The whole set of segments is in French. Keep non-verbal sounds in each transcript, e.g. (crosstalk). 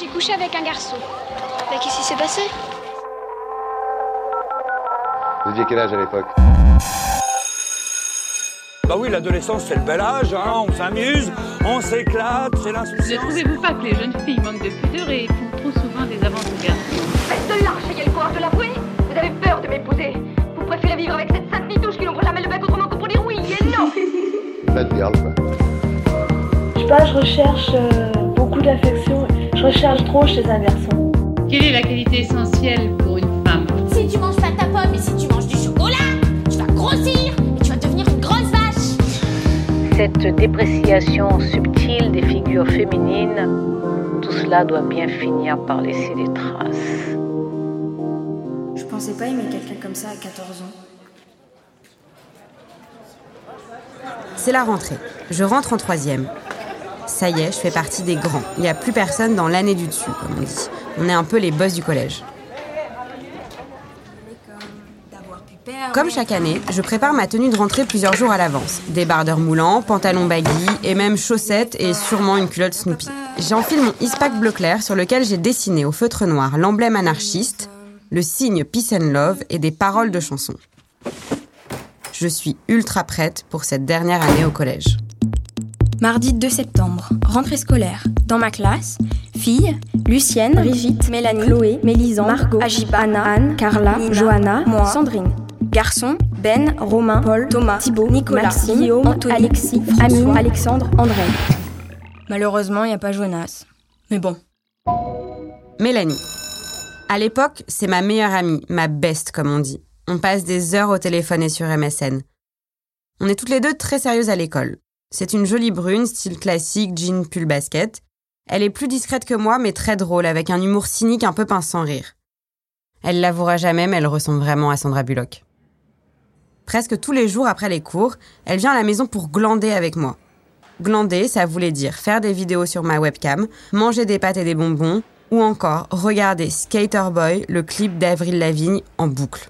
J'ai couché avec un garçon. Mais qu'est-ce qui s'est passé? Vous aviez quel âge à l'époque? Bah oui, l'adolescence, c'est le bel âge, hein, on s'amuse, on s'éclate, c'est Ne l'insouciance. trouvez-vous pas que les jeunes filles manquent de pudeur et font trop souvent des aventures? Faites de lâche, ayez le courage de l'avouer Vous avez peur de m'épouser Vous préférez vivre avec cette sainte nitouche qui n'ouvre jamais le bec autrement que pour dire oui et non Bad girl, quoi. Je sais pas, je recherche euh, beaucoup d'affection. Je recherche trop chez un garçon. Quelle est la qualité essentielle pour une femme Si tu manges pas ta pomme et si tu manges du chocolat, tu vas grossir et tu vas devenir une grosse vache. Cette dépréciation subtile des figures féminines, tout cela doit bien finir par laisser des traces. Je pensais pas aimer quelqu'un comme ça à 14 ans. C'est la rentrée. Je rentre en troisième. Ça y est, je fais partie des grands. Il n'y a plus personne dans l'année du dessus, comme on dit. On est un peu les boss du collège. Comme chaque année, je prépare ma tenue de rentrée plusieurs jours à l'avance. Débardeur moulant, pantalon baggy et même chaussettes et sûrement une culotte Snoopy. J'enfile mon ispac bleu clair sur lequel j'ai dessiné au feutre noir l'emblème anarchiste, le signe Peace and Love et des paroles de chansons. Je suis ultra prête pour cette dernière année au collège. Mardi 2 septembre, rentrée scolaire. Dans ma classe, filles, Lucienne, Brigitte, Mélanie, Chloé, Mélisande, Margot, Agiba, Anna, Anne, Carla, Johanna, moi, Sandrine. Garçons, Ben, Romain, Paul, Thomas, Thibaut, Nicolas, Maxime, Guillaume, Anthony, Alexis, Amine, Alexandre, André. Malheureusement, il n'y a pas Jonas. Mais bon. Mélanie. À l'époque, c'est ma meilleure amie, ma best comme on dit. On passe des heures au téléphone et sur MSN. On est toutes les deux très sérieuses à l'école. C'est une jolie brune, style classique, jean, pull, basket. Elle est plus discrète que moi, mais très drôle, avec un humour cynique un peu pince sans rire. Elle l'avouera jamais, mais elle ressemble vraiment à Sandra Bullock. Presque tous les jours après les cours, elle vient à la maison pour glander avec moi. Glander, ça voulait dire faire des vidéos sur ma webcam, manger des pâtes et des bonbons, ou encore regarder Skater Boy, le clip d'Avril Lavigne, en boucle.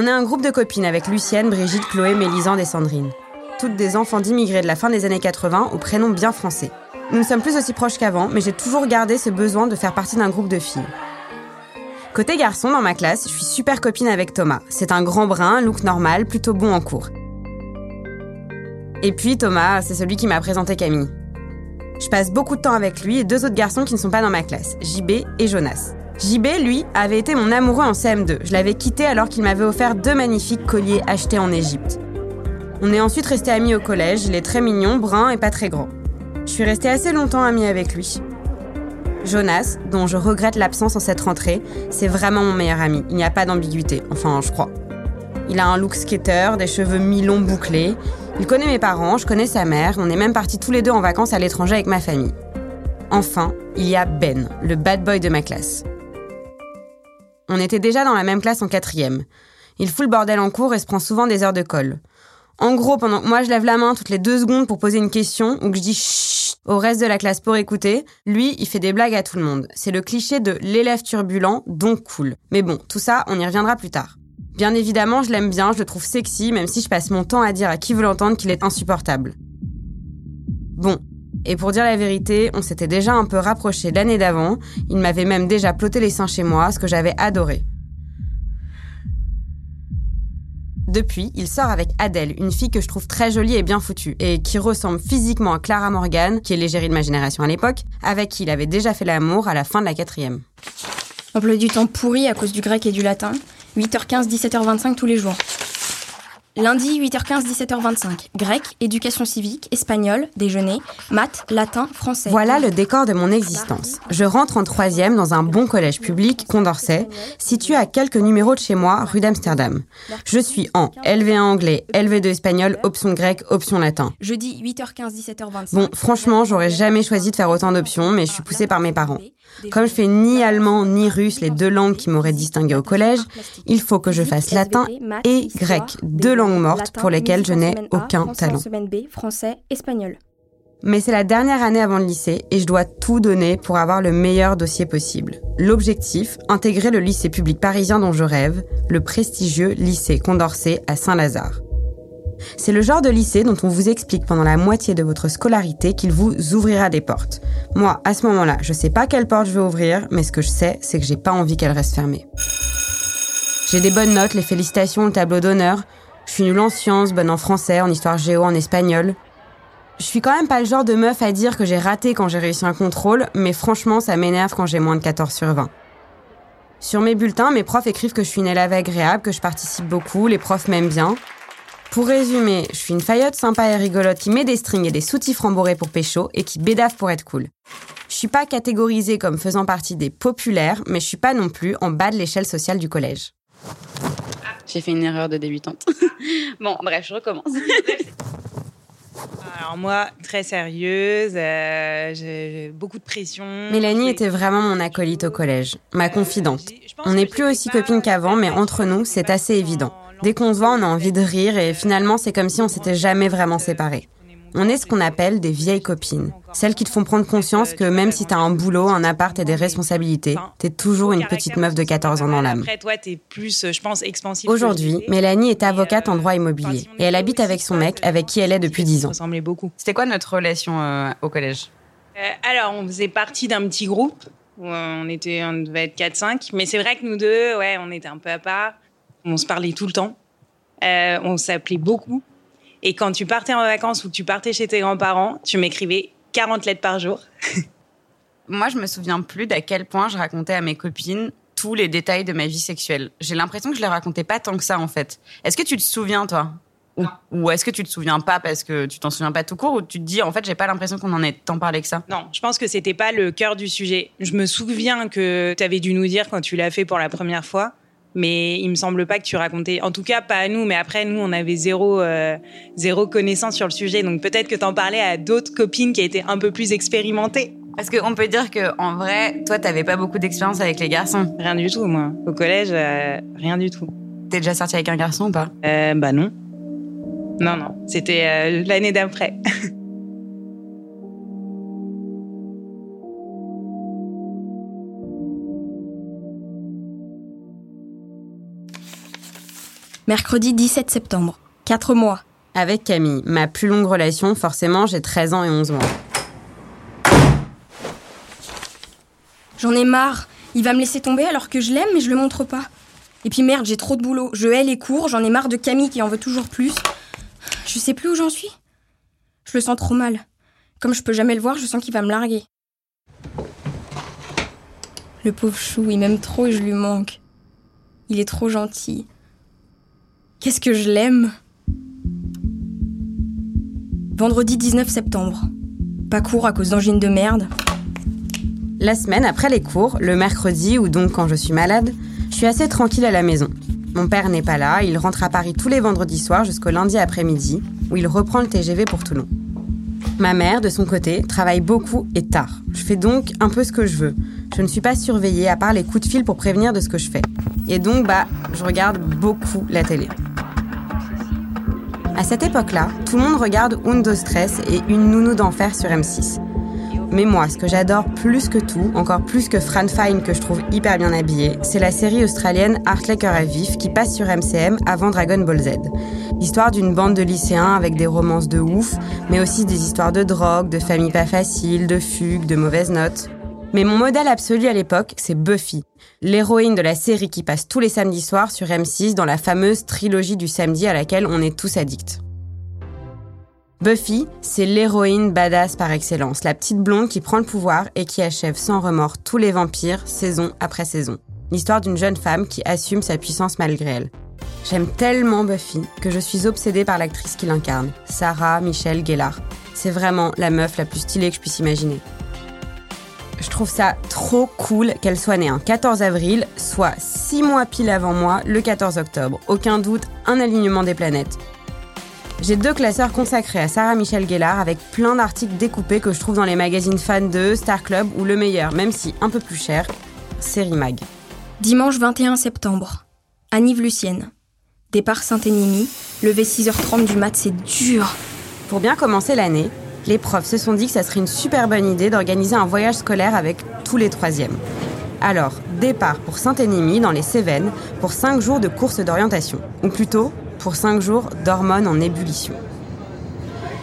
On est un groupe de copines avec Lucienne, Brigitte, Chloé, Mélisande et Sandrine. Toutes des enfants d'immigrés de la fin des années 80 au prénom bien français. Nous ne sommes plus aussi proches qu'avant, mais j'ai toujours gardé ce besoin de faire partie d'un groupe de filles. Côté garçon, dans ma classe, je suis super copine avec Thomas. C'est un grand brun, look normal, plutôt bon en cours. Et puis Thomas, c'est celui qui m'a présenté Camille. Je passe beaucoup de temps avec lui et deux autres garçons qui ne sont pas dans ma classe, JB et Jonas. JB, lui, avait été mon amoureux en CM2. Je l'avais quitté alors qu'il m'avait offert deux magnifiques colliers achetés en Égypte. On est ensuite restés amis au collège, il est très mignon, brun et pas très grand. Je suis restée assez longtemps amie avec lui. Jonas, dont je regrette l'absence en cette rentrée, c'est vraiment mon meilleur ami. Il n'y a pas d'ambiguïté, enfin je crois. Il a un look skater, des cheveux mi-longs bouclés. Il connaît mes parents, je connais sa mère, on est même partis tous les deux en vacances à l'étranger avec ma famille. Enfin, il y a Ben, le bad boy de ma classe. On était déjà dans la même classe en quatrième. Il fout le bordel en cours et se prend souvent des heures de colle. En gros, pendant que moi je lève la main toutes les deux secondes pour poser une question ou que je dis chut au reste de la classe pour écouter, lui, il fait des blagues à tout le monde. C'est le cliché de l'élève turbulent, donc cool. Mais bon, tout ça, on y reviendra plus tard. Bien évidemment, je l'aime bien, je le trouve sexy, même si je passe mon temps à dire à qui veut l'entendre qu'il est insupportable. Bon, et pour dire la vérité, on s'était déjà un peu rapprochés l'année d'avant, il m'avait même déjà ploté les seins chez moi, ce que j'avais adoré. Depuis, il sort avec Adèle, une fille que je trouve très jolie et bien foutue, et qui ressemble physiquement à Clara Morgan, qui est l'égérie de ma génération à l'époque, avec qui il avait déjà fait l'amour à la fin de la quatrième. Emploi du temps pourri à cause du grec et du latin. 8h15, 17h25 tous les jours. Lundi, 8h15, 17h25. Grec, éducation civique, espagnol, déjeuner, maths, latin, français. Voilà le décor de mon existence. Je rentre en troisième dans un bon collège public, Condorcet, situé à quelques numéros de chez moi, rue d'Amsterdam. Je suis en LV1 anglais, LV2 espagnol, option grec, option latin. Jeudi, 8h15, 17h25. Bon, franchement, j'aurais jamais choisi de faire autant d'options, mais je suis poussée par mes parents. Comme je fais ni allemand ni russe, les deux langues qui m'auraient distingué au collège, il faut que je fasse latin et grec, deux langues mortes pour lesquelles je n'ai aucun talent. français, espagnol. Mais c'est la dernière année avant le lycée et je dois tout donner pour avoir le meilleur dossier possible. L'objectif, intégrer le lycée public parisien dont je rêve, le prestigieux lycée Condorcet à Saint-Lazare. C'est le genre de lycée dont on vous explique pendant la moitié de votre scolarité qu'il vous ouvrira des portes. Moi, à ce moment-là, je sais pas quelle porte je vais ouvrir, mais ce que je sais, c'est que j'ai pas envie qu'elle reste fermée. J'ai des bonnes notes, les félicitations, le tableau d'honneur. Je suis nulle en sciences, bonne en français, en histoire géo, en espagnol. Je suis quand même pas le genre de meuf à dire que j'ai raté quand j'ai réussi un contrôle, mais franchement, ça m'énerve quand j'ai moins de 14 sur 20. Sur mes bulletins, mes profs écrivent que je suis une élève agréable, que je participe beaucoup, les profs m'aiment bien. Pour résumer, je suis une faillotte sympa et rigolote qui met des strings et des soutifs rembourrés pour pécho et qui bédave pour être cool. Je suis pas catégorisée comme faisant partie des populaires, mais je suis pas non plus en bas de l'échelle sociale du collège. J'ai fait une erreur de débutante. (laughs) bon, bref, je recommence. Alors moi, très sérieuse, euh, j'ai beaucoup de pression. Mélanie était vraiment mon acolyte au collège, ma confidente. On n'est plus aussi copines qu'avant, mais entre nous, c'est assez évident. Dès qu'on se voit, on a envie de rire et finalement, c'est comme si on s'était jamais vraiment séparés. On est ce qu'on appelle des vieilles copines. Celles qui te font prendre conscience que même si t'as un boulot, un appart et des responsabilités, t'es toujours une petite meuf de 14 ans dans l'âme. Après, toi, t'es plus, je pense, expansif. Aujourd'hui, Mélanie est avocate en droit immobilier et elle habite avec son mec, avec qui elle est depuis 10 ans. ressemblait beaucoup. C'était quoi notre relation euh, au collège? Euh, alors, on faisait partie d'un petit groupe. Où on était, on devait être 4-5. Mais c'est vrai que nous deux, ouais, on était un peu à part. On se parlait tout le temps. Euh, on s'appelait beaucoup. Et quand tu partais en vacances ou que tu partais chez tes grands-parents, tu m'écrivais 40 lettres par jour. (laughs) Moi, je me souviens plus d'à quel point je racontais à mes copines tous les détails de ma vie sexuelle. J'ai l'impression que je les racontais pas tant que ça, en fait. Est-ce que tu te souviens, toi? Ou, ou est-ce que tu te souviens pas parce que tu t'en souviens pas tout court ou tu te dis, en fait, j'ai pas l'impression qu'on en ait tant parlé que ça? Non, je pense que c'était pas le cœur du sujet. Je me souviens que tu avais dû nous dire quand tu l'as fait pour la première fois, mais il me semble pas que tu racontais. En tout cas, pas à nous, mais après, nous, on avait zéro, euh, zéro connaissance sur le sujet. Donc peut-être que t'en parlais à d'autres copines qui étaient un peu plus expérimentées. Parce qu'on peut dire que en vrai, toi, t'avais pas beaucoup d'expérience avec les garçons. Rien du tout, moi. Au collège, euh, rien du tout. T'es déjà sorti avec un garçon ou pas? Euh, bah non. Non, non. C'était euh, l'année d'après. (laughs) Mercredi 17 septembre. 4 mois. Avec Camille, ma plus longue relation, forcément, j'ai 13 ans et 11 mois. J'en ai marre. Il va me laisser tomber alors que je l'aime, mais je le montre pas. Et puis merde, j'ai trop de boulot. Je hais les cours, j'en ai marre de Camille qui en veut toujours plus. Je sais plus où j'en suis. Je le sens trop mal. Comme je peux jamais le voir, je sens qu'il va me larguer. Le pauvre chou, il m'aime trop et je lui manque. Il est trop gentil. Qu'est-ce que je l'aime? Vendredi 19 septembre. Pas cours à cause d'angine de merde. La semaine après les cours, le mercredi ou donc quand je suis malade, je suis assez tranquille à la maison. Mon père n'est pas là, il rentre à Paris tous les vendredis soirs jusqu'au lundi après-midi, où il reprend le TGV pour Toulon. Ma mère, de son côté, travaille beaucoup et tard. Je fais donc un peu ce que je veux. Je ne suis pas surveillée à part les coups de fil pour prévenir de ce que je fais. Et donc, bah, je regarde beaucoup la télé. À cette époque-là, tout le monde regarde Undo Stress et Une nounou d'enfer sur M6. Mais moi, ce que j'adore plus que tout, encore plus que Fran Fine que je trouve hyper bien habillée, c'est la série australienne Cœur à vif qui passe sur MCM avant Dragon Ball Z. L'histoire d'une bande de lycéens avec des romances de ouf, mais aussi des histoires de drogue, de familles pas faciles, de fugues, de mauvaises notes. Mais mon modèle absolu à l'époque, c'est Buffy, l'héroïne de la série qui passe tous les samedis soirs sur M6 dans la fameuse trilogie du samedi à laquelle on est tous addicts. Buffy, c'est l'héroïne badass par excellence, la petite blonde qui prend le pouvoir et qui achève sans remords tous les vampires, saison après saison. L'histoire d'une jeune femme qui assume sa puissance malgré elle. J'aime tellement Buffy que je suis obsédée par l'actrice qui l'incarne, Sarah Michelle Gellar. C'est vraiment la meuf la plus stylée que je puisse imaginer. Je trouve ça trop cool qu'elle soit née un 14 avril, soit 6 mois pile avant moi, le 14 octobre. Aucun doute, un alignement des planètes. J'ai deux classeurs consacrés à Sarah Michelle Gellar avec plein d'articles découpés que je trouve dans les magazines Fan 2, Star Club ou Le Meilleur, même si un peu plus cher, Série Mag. Dimanche 21 septembre. Anniv Lucienne. Départ Saint-Énimie, levé 6h30 du mat, c'est dur. Pour bien commencer l'année, les profs se sont dit que ça serait une super bonne idée d'organiser un voyage scolaire avec tous les troisièmes. Alors, départ pour Saint-Énimie dans les Cévennes pour 5 jours de course d'orientation. Ou plutôt, pour 5 jours d'hormones en ébullition.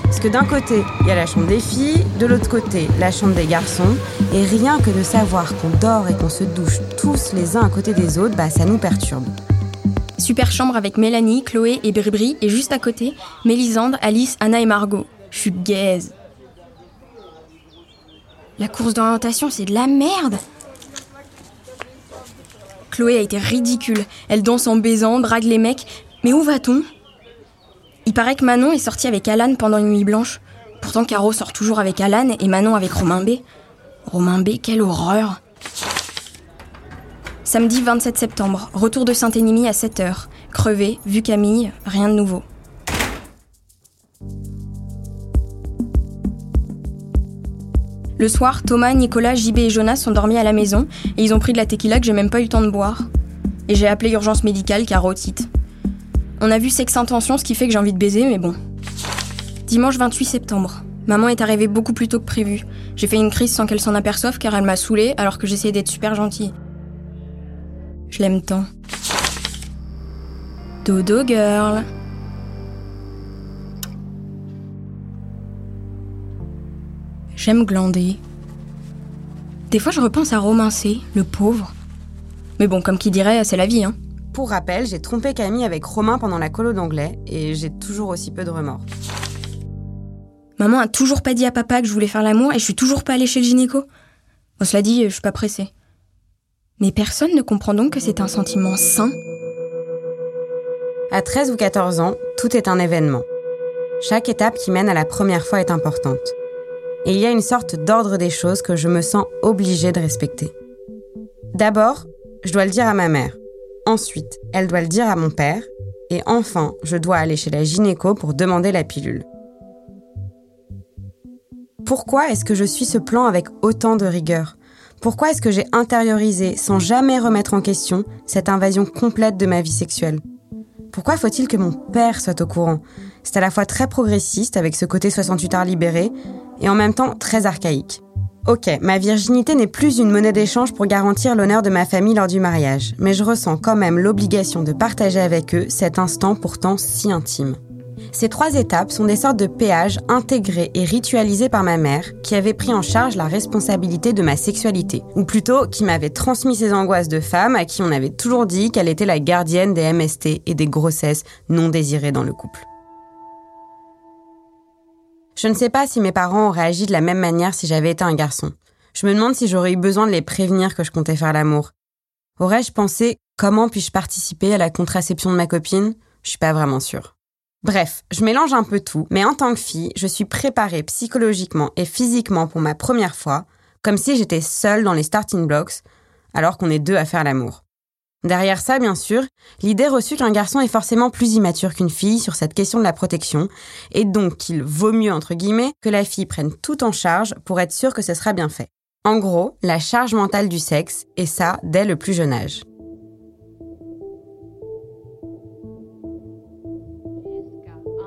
Parce que d'un côté, il y a la chambre des filles, de l'autre côté, la chambre des garçons, et rien que de savoir qu'on dort et qu'on se douche tous les uns à côté des autres, bah ça nous perturbe. Super chambre avec Mélanie, Chloé et Bribri, et juste à côté, Mélisande, Alice, Anna et Margot. Je suis gaze. La course d'orientation, c'est de la merde. Chloé a été ridicule. Elle danse en baisant, drague les mecs. Mais où va-t-on? Il paraît que Manon est sortie avec Alan pendant une nuit blanche. Pourtant, Caro sort toujours avec Alan et Manon avec Romain B. Romain B, quelle horreur Samedi 27 septembre, retour de Saint-Énimie à 7h. Crevé, vu Camille, rien de nouveau. Le soir, Thomas, Nicolas, JB et Jonas sont dormis à la maison et ils ont pris de la tequila que j'ai même pas eu le temps de boire. Et j'ai appelé urgence médicale car otite. On a vu sexe intention, ce qui fait que j'ai envie de baiser, mais bon. Dimanche 28 septembre. Maman est arrivée beaucoup plus tôt que prévu. J'ai fait une crise sans qu'elle s'en aperçoive car elle m'a saoulée alors que j'essayais d'être super gentille. Je l'aime tant. Dodo girl. J'aime glander. Des fois, je repense à Romain C, le pauvre. Mais bon, comme qui dirait, c'est la vie, hein. Pour rappel, j'ai trompé Camille avec Romain pendant la colo d'anglais et j'ai toujours aussi peu de remords. Maman a toujours pas dit à papa que je voulais faire l'amour et je suis toujours pas allée chez le gynéco. Bon, cela dit, je suis pas pressée. Mais personne ne comprend donc que c'est un sentiment sain. À 13 ou 14 ans, tout est un événement. Chaque étape qui mène à la première fois est importante. Et il y a une sorte d'ordre des choses que je me sens obligée de respecter. D'abord, je dois le dire à ma mère. Ensuite, elle doit le dire à mon père. Et enfin, je dois aller chez la gynéco pour demander la pilule. Pourquoi est-ce que je suis ce plan avec autant de rigueur? Pourquoi est-ce que j'ai intériorisé, sans jamais remettre en question, cette invasion complète de ma vie sexuelle? Pourquoi faut-il que mon père soit au courant? C'est à la fois très progressiste, avec ce côté 68 heures libéré, et en même temps très archaïque. Ok, ma virginité n'est plus une monnaie d'échange pour garantir l'honneur de ma famille lors du mariage, mais je ressens quand même l'obligation de partager avec eux cet instant pourtant si intime. Ces trois étapes sont des sortes de péages intégrés et ritualisés par ma mère, qui avait pris en charge la responsabilité de ma sexualité, ou plutôt qui m'avait transmis ses angoisses de femme à qui on avait toujours dit qu'elle était la gardienne des MST et des grossesses non désirées dans le couple. Je ne sais pas si mes parents auraient agi de la même manière si j'avais été un garçon. Je me demande si j'aurais eu besoin de les prévenir que je comptais faire l'amour. Aurais-je pensé comment puis-je participer à la contraception de ma copine? Je suis pas vraiment sûre. Bref, je mélange un peu tout, mais en tant que fille, je suis préparée psychologiquement et physiquement pour ma première fois, comme si j'étais seule dans les starting blocks, alors qu'on est deux à faire l'amour. Derrière ça, bien sûr, l'idée reçue qu'un garçon est forcément plus immature qu'une fille sur cette question de la protection, et donc qu'il vaut mieux, entre guillemets, que la fille prenne tout en charge pour être sûre que ce sera bien fait. En gros, la charge mentale du sexe, et ça dès le plus jeune âge.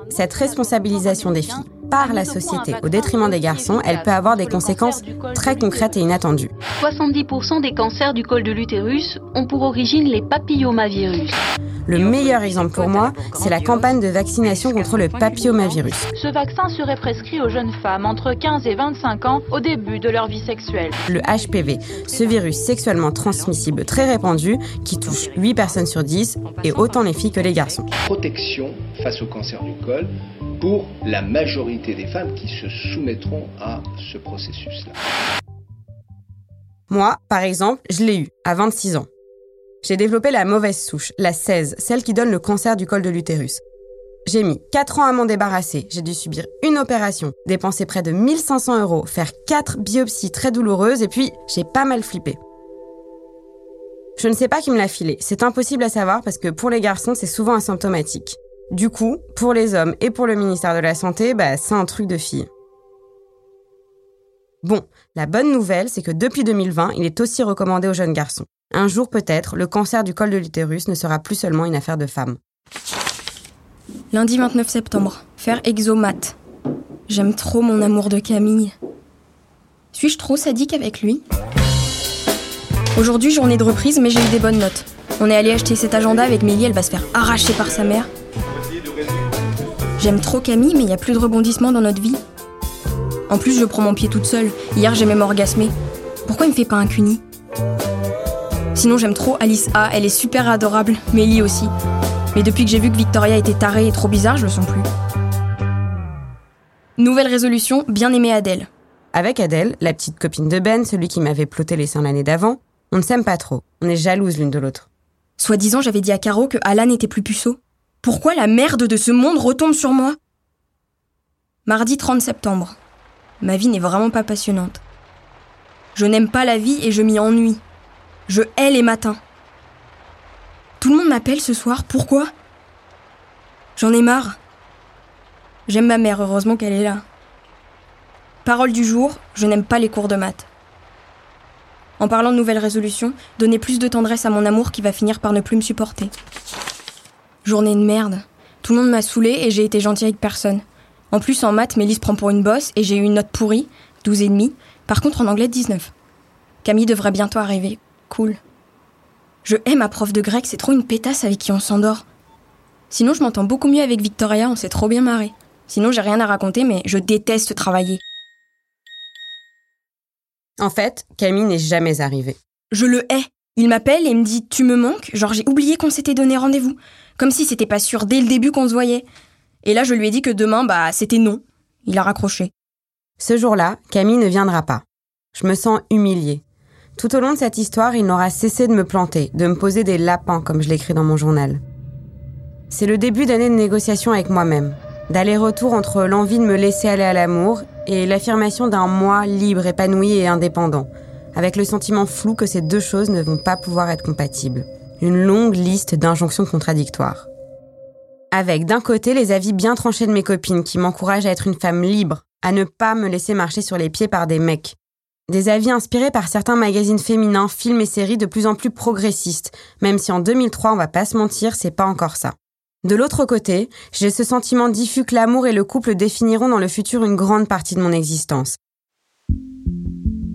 Cette responsabilisation des filles par la société au détriment des garçons, elle peut avoir des conséquences très concrètes et inattendues. 70% des cancers du col de l'utérus ont pour origine les papillomavirus. Le meilleur exemple pour moi, c'est la campagne de vaccination contre le papillomavirus. Ce vaccin serait prescrit aux jeunes femmes entre 15 et 25 ans au début de leur vie sexuelle. Le HPV, ce virus sexuellement transmissible très répandu qui touche 8 personnes sur 10 et autant les filles que les garçons. Protection face au cancer du col pour la majorité des femmes qui se soumettront à ce processus-là. Moi, par exemple, je l'ai eu à 26 ans. J'ai développé la mauvaise souche, la 16, celle qui donne le cancer du col de l'utérus. J'ai mis 4 ans à m'en débarrasser, j'ai dû subir une opération, dépenser près de 1500 euros, faire 4 biopsies très douloureuses et puis j'ai pas mal flippé. Je ne sais pas qui me l'a filé, c'est impossible à savoir parce que pour les garçons c'est souvent asymptomatique. Du coup, pour les hommes et pour le ministère de la Santé, bah, c'est un truc de fille. Bon, la bonne nouvelle, c'est que depuis 2020, il est aussi recommandé aux jeunes garçons. Un jour peut-être, le cancer du col de l'utérus ne sera plus seulement une affaire de femmes. Lundi 29 septembre, faire exomat. J'aime trop mon amour de Camille. Suis-je trop sadique avec lui? Aujourd'hui, journée de reprise, mais j'ai eu des bonnes notes. On est allé acheter cet agenda avec Mélie, elle va se faire arracher par sa mère. J'aime trop Camille, mais il n'y a plus de rebondissement dans notre vie. En plus, je prends mon pied toute seule. Hier, j'ai même orgasmé. Pourquoi il me fait pas un cuni Sinon, j'aime trop Alice A. Elle est super adorable. Mélie aussi. Mais depuis que j'ai vu que Victoria était tarée et trop bizarre, je le sens plus. Nouvelle résolution, bien aimer Adèle. Avec Adèle, la petite copine de Ben, celui qui m'avait ploté les seins l'année d'avant, on ne s'aime pas trop. On est jalouses l'une de l'autre. Soi-disant, j'avais dit à Caro que Alan était plus puceau. Pourquoi la merde de ce monde retombe sur moi Mardi 30 septembre. Ma vie n'est vraiment pas passionnante. Je n'aime pas la vie et je m'y ennuie. Je hais les matins. Tout le monde m'appelle ce soir, pourquoi J'en ai marre. J'aime ma mère, heureusement qu'elle est là. Parole du jour, je n'aime pas les cours de maths. En parlant de nouvelles résolutions, donner plus de tendresse à mon amour qui va finir par ne plus me supporter. Journée de merde. Tout le monde m'a saoulé et j'ai été gentille avec personne. En plus, en maths, Mélisse prend pour une bosse et j'ai eu une note pourrie, 12 et demi. Par contre, en anglais, 19. Camille devrait bientôt arriver. Cool. Je hais ma prof de grec, c'est trop une pétasse avec qui on s'endort. Sinon, je m'entends beaucoup mieux avec Victoria, on s'est trop bien marré. Sinon, j'ai rien à raconter, mais je déteste travailler. En fait, Camille n'est jamais arrivée. Je le hais. Il m'appelle et me dit Tu me manques? Genre, j'ai oublié qu'on s'était donné rendez-vous. Comme si c'était pas sûr dès le début qu'on se voyait. Et là, je lui ai dit que demain, bah, c'était non. Il a raccroché. Ce jour-là, Camille ne viendra pas. Je me sens humiliée. Tout au long de cette histoire, il n'aura cessé de me planter, de me poser des lapins, comme je l'écris dans mon journal. C'est le début d'année de négociation avec moi-même, d'aller-retour entre l'envie de me laisser aller à l'amour et l'affirmation d'un moi libre, épanoui et indépendant, avec le sentiment flou que ces deux choses ne vont pas pouvoir être compatibles. Une longue liste d'injonctions contradictoires. Avec d'un côté les avis bien tranchés de mes copines qui m'encouragent à être une femme libre, à ne pas me laisser marcher sur les pieds par des mecs. Des avis inspirés par certains magazines féminins, films et séries de plus en plus progressistes, même si en 2003, on va pas se mentir, c'est pas encore ça. De l'autre côté, j'ai ce sentiment diffus que l'amour et le couple définiront dans le futur une grande partie de mon existence.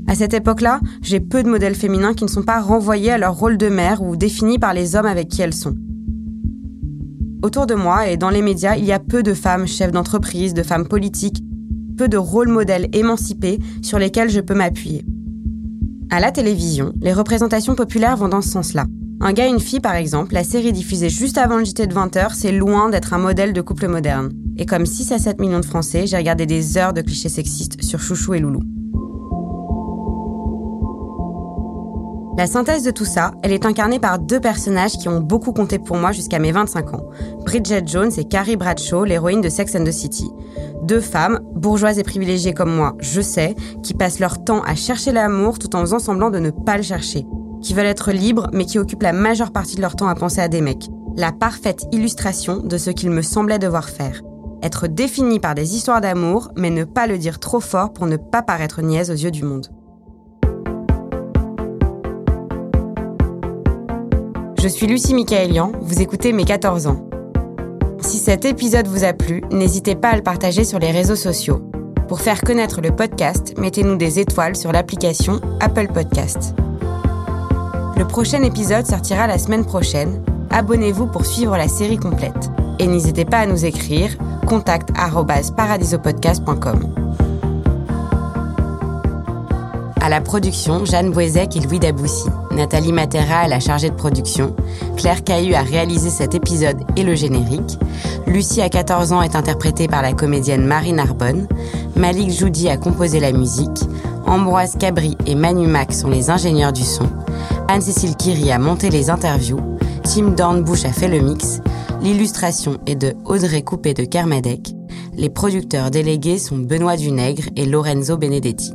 À cette époque-là, j'ai peu de modèles féminins qui ne sont pas renvoyés à leur rôle de mère ou définis par les hommes avec qui elles sont. Autour de moi et dans les médias, il y a peu de femmes chefs d'entreprise, de femmes politiques, peu de rôles modèles émancipés sur lesquels je peux m'appuyer. À la télévision, les représentations populaires vont dans ce sens-là. Un gars et une fille, par exemple, la série diffusée juste avant le JT de 20h, c'est loin d'être un modèle de couple moderne. Et comme 6 à 7 millions de Français, j'ai regardé des heures de clichés sexistes sur Chouchou et Loulou. La synthèse de tout ça, elle est incarnée par deux personnages qui ont beaucoup compté pour moi jusqu'à mes 25 ans. Bridget Jones et Carrie Bradshaw, l'héroïne de Sex and the City. Deux femmes, bourgeoises et privilégiées comme moi, je sais, qui passent leur temps à chercher l'amour tout en faisant semblant de ne pas le chercher. Qui veulent être libres, mais qui occupent la majeure partie de leur temps à penser à des mecs. La parfaite illustration de ce qu'il me semblait devoir faire. Être défini par des histoires d'amour, mais ne pas le dire trop fort pour ne pas paraître niaise aux yeux du monde. Je suis Lucie Michaelian, vous écoutez Mes 14 ans. Si cet épisode vous a plu, n'hésitez pas à le partager sur les réseaux sociaux. Pour faire connaître le podcast, mettez-nous des étoiles sur l'application Apple Podcast. Le prochain épisode sortira la semaine prochaine. Abonnez-vous pour suivre la série complète. Et n'hésitez pas à nous écrire contact@paradisopodcast.com. À la production, Jeanne Boisec et Louis Daboussi. Nathalie Matera est la chargée de production. Claire Cahu a réalisé cet épisode et le générique. Lucie, à 14 ans, est interprétée par la comédienne Marie Narbonne. Malik Joudi a composé la musique. Ambroise Cabri et Manu Mac sont les ingénieurs du son. Anne-Cécile Kiri a monté les interviews, Tim Dornbush a fait le mix, l'illustration est de Audrey Coupé de Kermadec, les producteurs délégués sont Benoît Dunègre et Lorenzo Benedetti.